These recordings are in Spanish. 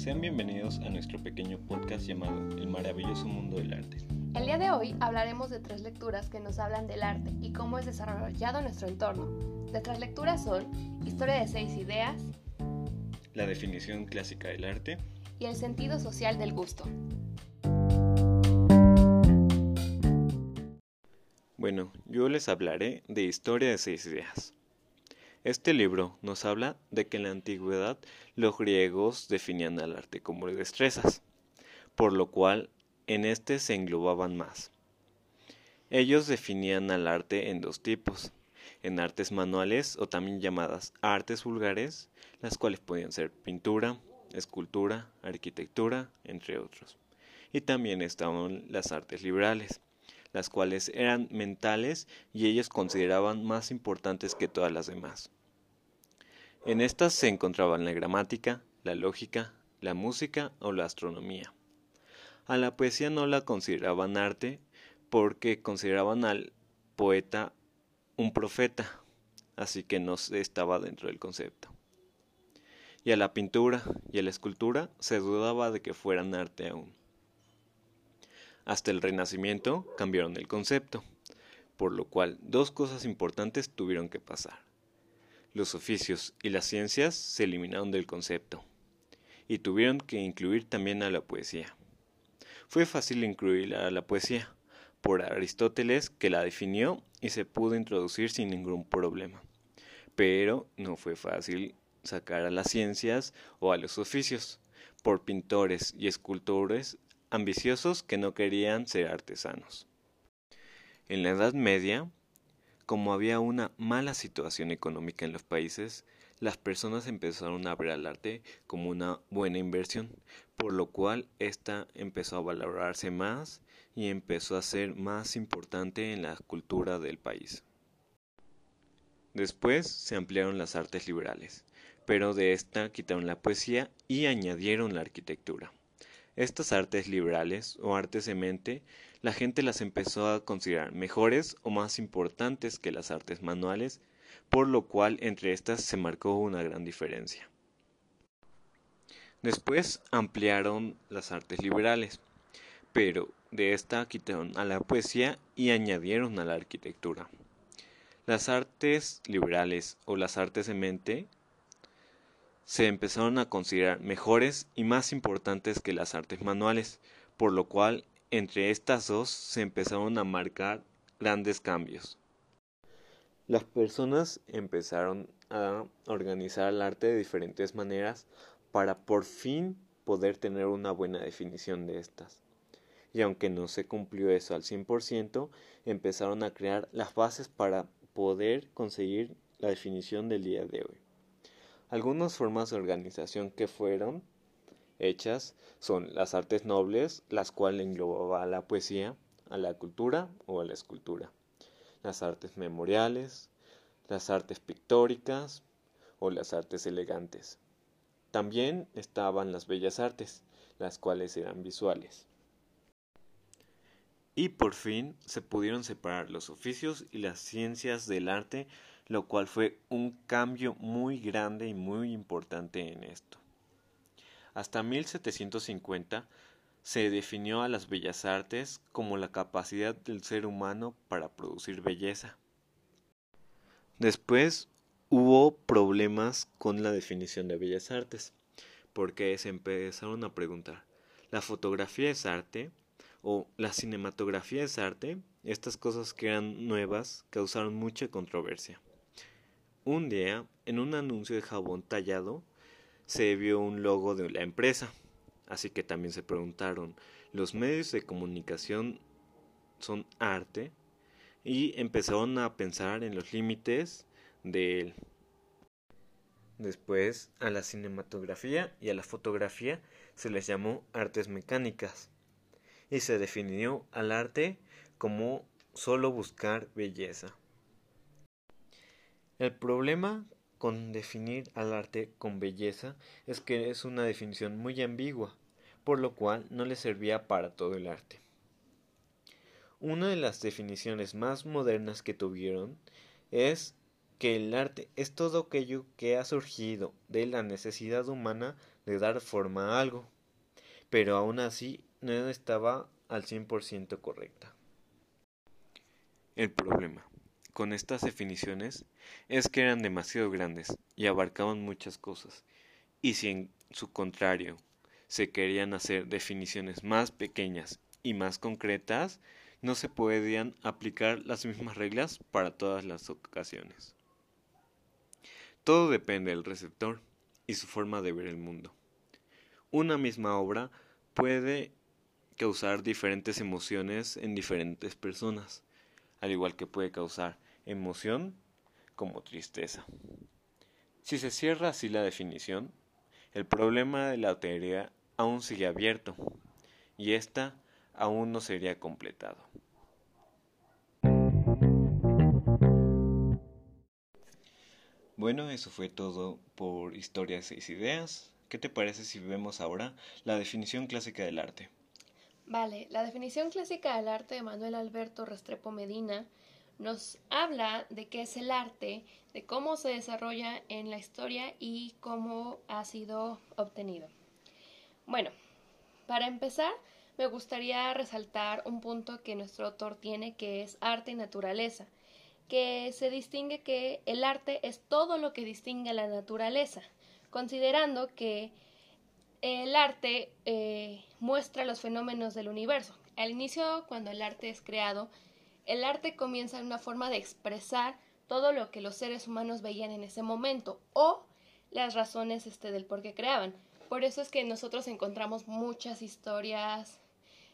sean bienvenidos a nuestro pequeño podcast llamado El maravilloso mundo del arte. El día de hoy hablaremos de tres lecturas que nos hablan del arte y cómo es desarrollado nuestro entorno. Nuestras lecturas son Historia de seis ideas, La definición clásica del arte y El sentido social del gusto. Bueno, yo les hablaré de Historia de seis ideas. Este libro nos habla de que en la antigüedad los griegos definían al arte como destrezas, por lo cual en este se englobaban más. Ellos definían al arte en dos tipos, en artes manuales o también llamadas artes vulgares, las cuales podían ser pintura, escultura, arquitectura, entre otros. Y también estaban las artes liberales, las cuales eran mentales y ellos consideraban más importantes que todas las demás. En estas se encontraban la gramática, la lógica, la música o la astronomía. A la poesía no la consideraban arte porque consideraban al poeta un profeta, así que no estaba dentro del concepto. Y a la pintura y a la escultura se dudaba de que fueran arte aún. Hasta el Renacimiento cambiaron el concepto, por lo cual dos cosas importantes tuvieron que pasar. Los oficios y las ciencias se eliminaron del concepto, y tuvieron que incluir también a la poesía. Fue fácil incluir a la poesía, por Aristóteles que la definió y se pudo introducir sin ningún problema. Pero no fue fácil sacar a las ciencias o a los oficios, por pintores y escultores ambiciosos que no querían ser artesanos. En la Edad Media, como había una mala situación económica en los países, las personas empezaron a ver al arte como una buena inversión, por lo cual ésta empezó a valorarse más y empezó a ser más importante en la cultura del país. Después se ampliaron las artes liberales, pero de esta quitaron la poesía y añadieron la arquitectura. Estas artes liberales o artes de mente, la gente las empezó a considerar mejores o más importantes que las artes manuales, por lo cual entre estas se marcó una gran diferencia. Después ampliaron las artes liberales, pero de esta quitaron a la poesía y añadieron a la arquitectura. Las artes liberales o las artes de mente se empezaron a considerar mejores y más importantes que las artes manuales, por lo cual entre estas dos se empezaron a marcar grandes cambios. Las personas empezaron a organizar el arte de diferentes maneras para por fin poder tener una buena definición de estas. Y aunque no se cumplió eso al 100%, empezaron a crear las bases para poder conseguir la definición del día de hoy. Algunas formas de organización que fueron hechas son las artes nobles, las cuales englobaba a la poesía, a la cultura o a la escultura, las artes memoriales, las artes pictóricas o las artes elegantes. También estaban las bellas artes, las cuales eran visuales. Y por fin se pudieron separar los oficios y las ciencias del arte lo cual fue un cambio muy grande y muy importante en esto. Hasta 1750 se definió a las bellas artes como la capacidad del ser humano para producir belleza. Después hubo problemas con la definición de bellas artes, porque se empezaron a preguntar, ¿la fotografía es arte? ¿O la cinematografía es arte? Estas cosas que eran nuevas causaron mucha controversia. Un día, en un anuncio de jabón tallado, se vio un logo de la empresa. Así que también se preguntaron, ¿los medios de comunicación son arte? Y empezaron a pensar en los límites de él. Después, a la cinematografía y a la fotografía se les llamó artes mecánicas. Y se definió al arte como solo buscar belleza. El problema con definir al arte con belleza es que es una definición muy ambigua, por lo cual no le servía para todo el arte. Una de las definiciones más modernas que tuvieron es que el arte es todo aquello que ha surgido de la necesidad humana de dar forma a algo, pero aún así no estaba al 100% correcta. El problema con estas definiciones es que eran demasiado grandes y abarcaban muchas cosas, y si en su contrario se querían hacer definiciones más pequeñas y más concretas, no se podían aplicar las mismas reglas para todas las ocasiones. Todo depende del receptor y su forma de ver el mundo. Una misma obra puede causar diferentes emociones en diferentes personas, al igual que puede causar emoción como tristeza. Si se cierra así la definición, el problema de la teoría aún sigue abierto y ésta aún no sería completado. Bueno, eso fue todo por Historia 6 Ideas. ¿Qué te parece si vemos ahora la definición clásica del arte? Vale, la definición clásica del arte de Manuel Alberto Restrepo Medina nos habla de qué es el arte, de cómo se desarrolla en la historia y cómo ha sido obtenido. Bueno, para empezar, me gustaría resaltar un punto que nuestro autor tiene que es arte y naturaleza que se distingue que el arte es todo lo que distingue a la naturaleza, considerando que el arte eh, muestra los fenómenos del universo. Al inicio, cuando el arte es creado, el arte comienza en una forma de expresar todo lo que los seres humanos veían en ese momento o las razones este, del por qué creaban. Por eso es que nosotros encontramos muchas historias,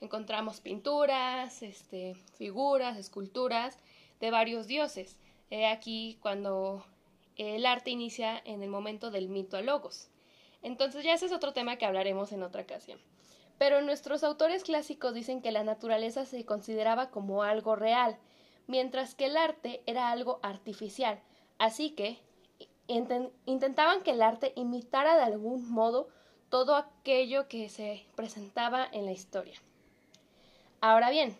encontramos pinturas, este, figuras, esculturas, de varios dioses. Aquí cuando el arte inicia en el momento del mito a logos. Entonces ya ese es otro tema que hablaremos en otra ocasión. Pero nuestros autores clásicos dicen que la naturaleza se consideraba como algo real, mientras que el arte era algo artificial. Así que intentaban que el arte imitara de algún modo todo aquello que se presentaba en la historia. Ahora bien,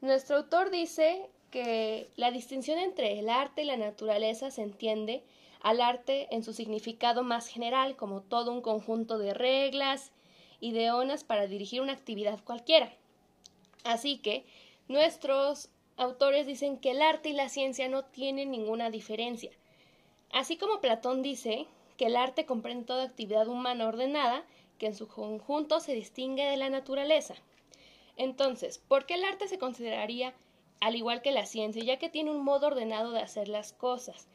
nuestro autor dice que la distinción entre el arte y la naturaleza se entiende al arte en su significado más general como todo un conjunto de reglas y de onas para dirigir una actividad cualquiera. Así que nuestros autores dicen que el arte y la ciencia no tienen ninguna diferencia. Así como Platón dice que el arte comprende toda actividad humana ordenada que en su conjunto se distingue de la naturaleza. Entonces, ¿por qué el arte se consideraría al igual que la ciencia, ya que tiene un modo ordenado de hacer las cosas.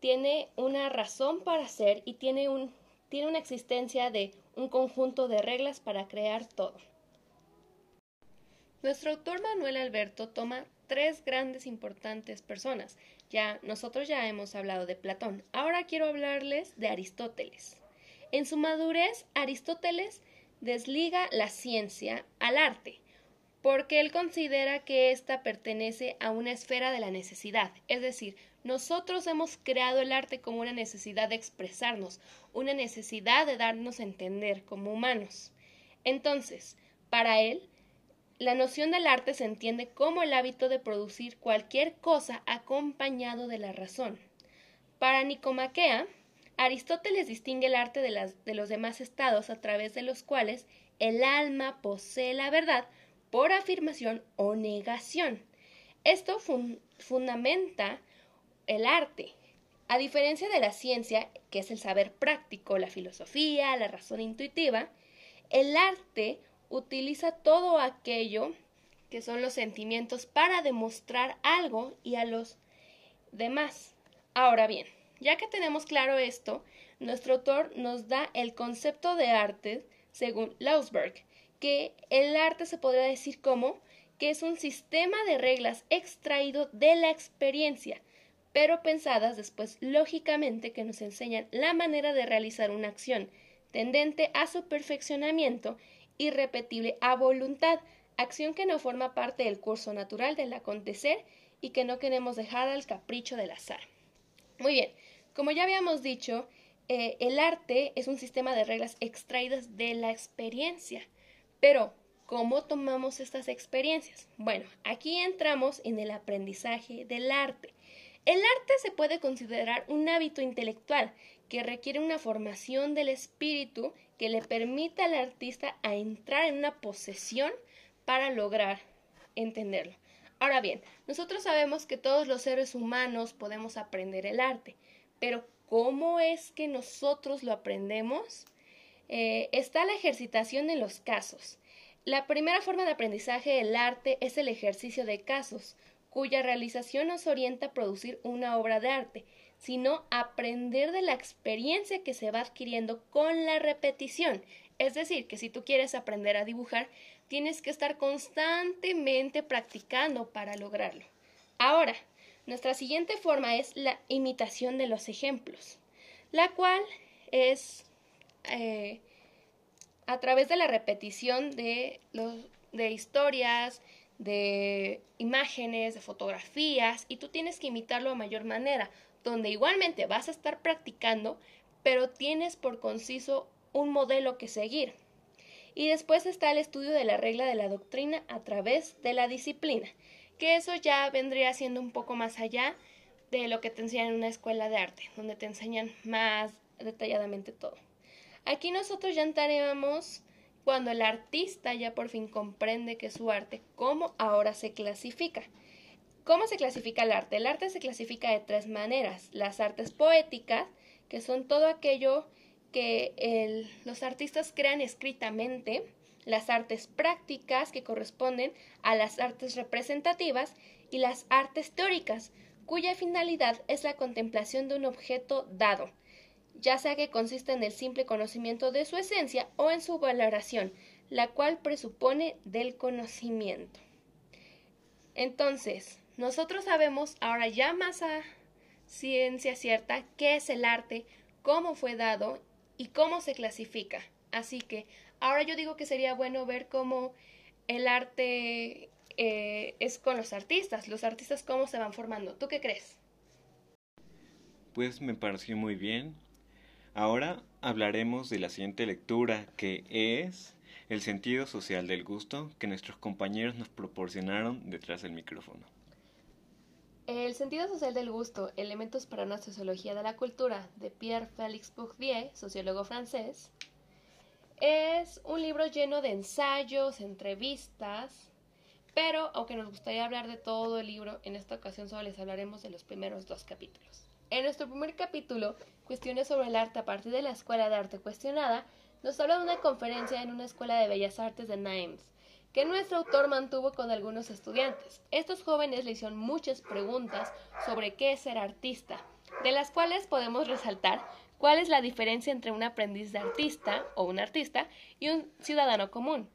Tiene una razón para hacer y tiene, un, tiene una existencia de un conjunto de reglas para crear todo. Nuestro autor Manuel Alberto toma tres grandes importantes personas. Ya nosotros ya hemos hablado de Platón. Ahora quiero hablarles de Aristóteles. En su madurez, Aristóteles desliga la ciencia al arte porque él considera que ésta pertenece a una esfera de la necesidad, es decir, nosotros hemos creado el arte como una necesidad de expresarnos, una necesidad de darnos a entender como humanos. Entonces, para él, la noción del arte se entiende como el hábito de producir cualquier cosa acompañado de la razón. Para Nicomaquea, Aristóteles distingue el arte de, de los demás estados a través de los cuales el alma posee la verdad por afirmación o negación. Esto fundamenta el arte. A diferencia de la ciencia, que es el saber práctico, la filosofía, la razón intuitiva, el arte utiliza todo aquello que son los sentimientos para demostrar algo y a los demás. Ahora bien, ya que tenemos claro esto, nuestro autor nos da el concepto de arte según Lausberg, que el arte se podría decir como que es un sistema de reglas extraído de la experiencia, pero pensadas después lógicamente que nos enseñan la manera de realizar una acción, tendente a su perfeccionamiento y repetible a voluntad, acción que no forma parte del curso natural del acontecer y que no queremos dejar al capricho del azar. Muy bien, como ya habíamos dicho, eh, el arte es un sistema de reglas extraídas de la experiencia. Pero, ¿cómo tomamos estas experiencias? Bueno, aquí entramos en el aprendizaje del arte. El arte se puede considerar un hábito intelectual que requiere una formación del espíritu que le permita al artista a entrar en una posesión para lograr entenderlo. Ahora bien, nosotros sabemos que todos los seres humanos podemos aprender el arte, pero ¿cómo es que nosotros lo aprendemos? Eh, está la ejercitación en los casos. La primera forma de aprendizaje del arte es el ejercicio de casos, cuya realización nos orienta a producir una obra de arte, sino aprender de la experiencia que se va adquiriendo con la repetición. Es decir, que si tú quieres aprender a dibujar, tienes que estar constantemente practicando para lograrlo. Ahora, nuestra siguiente forma es la imitación de los ejemplos, la cual es eh, a través de la repetición de, los, de historias, de imágenes, de fotografías, y tú tienes que imitarlo a mayor manera, donde igualmente vas a estar practicando, pero tienes por conciso un modelo que seguir. Y después está el estudio de la regla de la doctrina a través de la disciplina, que eso ya vendría siendo un poco más allá de lo que te enseñan en una escuela de arte, donde te enseñan más detalladamente todo. Aquí nosotros ya entraremos cuando el artista ya por fin comprende que su arte, cómo ahora se clasifica. ¿Cómo se clasifica el arte? El arte se clasifica de tres maneras. Las artes poéticas, que son todo aquello que los artistas crean escritamente, las artes prácticas, que corresponden a las artes representativas, y las artes teóricas, cuya finalidad es la contemplación de un objeto dado, ya sea que consiste en el simple conocimiento de su esencia o en su valoración, la cual presupone del conocimiento. Entonces, nosotros sabemos ahora ya más a ciencia cierta qué es el arte, cómo fue dado y cómo se clasifica. Así que ahora yo digo que sería bueno ver cómo el arte eh, es con los artistas, los artistas cómo se van formando. ¿Tú qué crees? Pues me pareció muy bien. Ahora hablaremos de la siguiente lectura, que es El sentido social del gusto, que nuestros compañeros nos proporcionaron detrás del micrófono. El sentido social del gusto, elementos para una sociología de la cultura, de Pierre-Félix Bourdieu, sociólogo francés, es un libro lleno de ensayos, entrevistas, pero aunque nos gustaría hablar de todo el libro, en esta ocasión solo les hablaremos de los primeros dos capítulos. En nuestro primer capítulo, Cuestiones sobre el arte a partir de la Escuela de Arte Cuestionada, nos habla de una conferencia en una escuela de bellas artes de Nimes, que nuestro autor mantuvo con algunos estudiantes. Estos jóvenes le hicieron muchas preguntas sobre qué es ser artista, de las cuales podemos resaltar cuál es la diferencia entre un aprendiz de artista o un artista y un ciudadano común.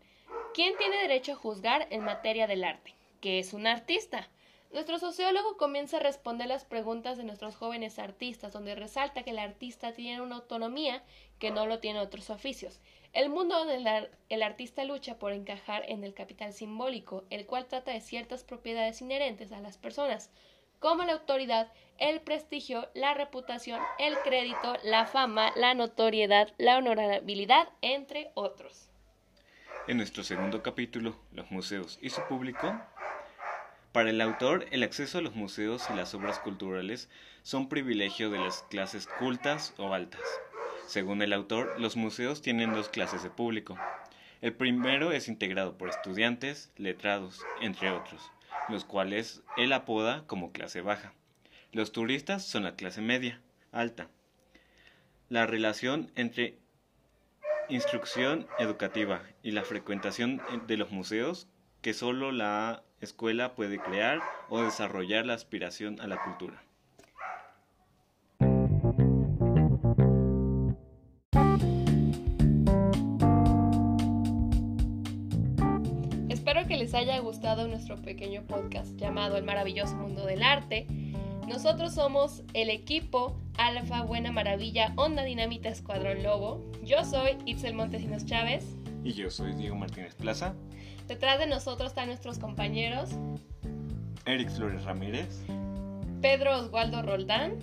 ¿Quién tiene derecho a juzgar en materia del arte? ¿Qué es un artista? Nuestro sociólogo comienza a responder las preguntas de nuestros jóvenes artistas, donde resalta que el artista tiene una autonomía que no lo tiene otros oficios. El mundo donde el artista lucha por encajar en el capital simbólico, el cual trata de ciertas propiedades inherentes a las personas, como la autoridad, el prestigio, la reputación, el crédito, la fama, la notoriedad, la honorabilidad, entre otros. En nuestro segundo capítulo, los museos y su público, para el autor, el acceso a los museos y las obras culturales son privilegio de las clases cultas o altas. Según el autor, los museos tienen dos clases de público. El primero es integrado por estudiantes, letrados, entre otros, los cuales él apoda como clase baja. Los turistas son la clase media, alta. La relación entre instrucción educativa y la frecuentación de los museos que solo la escuela puede crear o desarrollar la aspiración a la cultura. Espero que les haya gustado nuestro pequeño podcast llamado El maravilloso mundo del arte. Nosotros somos el equipo Alfa Buena Maravilla Onda Dinamita Escuadrón Lobo. Yo soy Itzel Montesinos Chávez. Y yo soy Diego Martínez Plaza. Detrás de nosotros están nuestros compañeros. Eric Flores Ramírez. Pedro Oswaldo Roldán.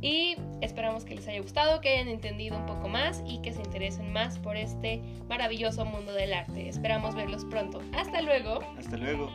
Y esperamos que les haya gustado, que hayan entendido un poco más y que se interesen más por este maravilloso mundo del arte. Esperamos verlos pronto. Hasta luego. Hasta luego.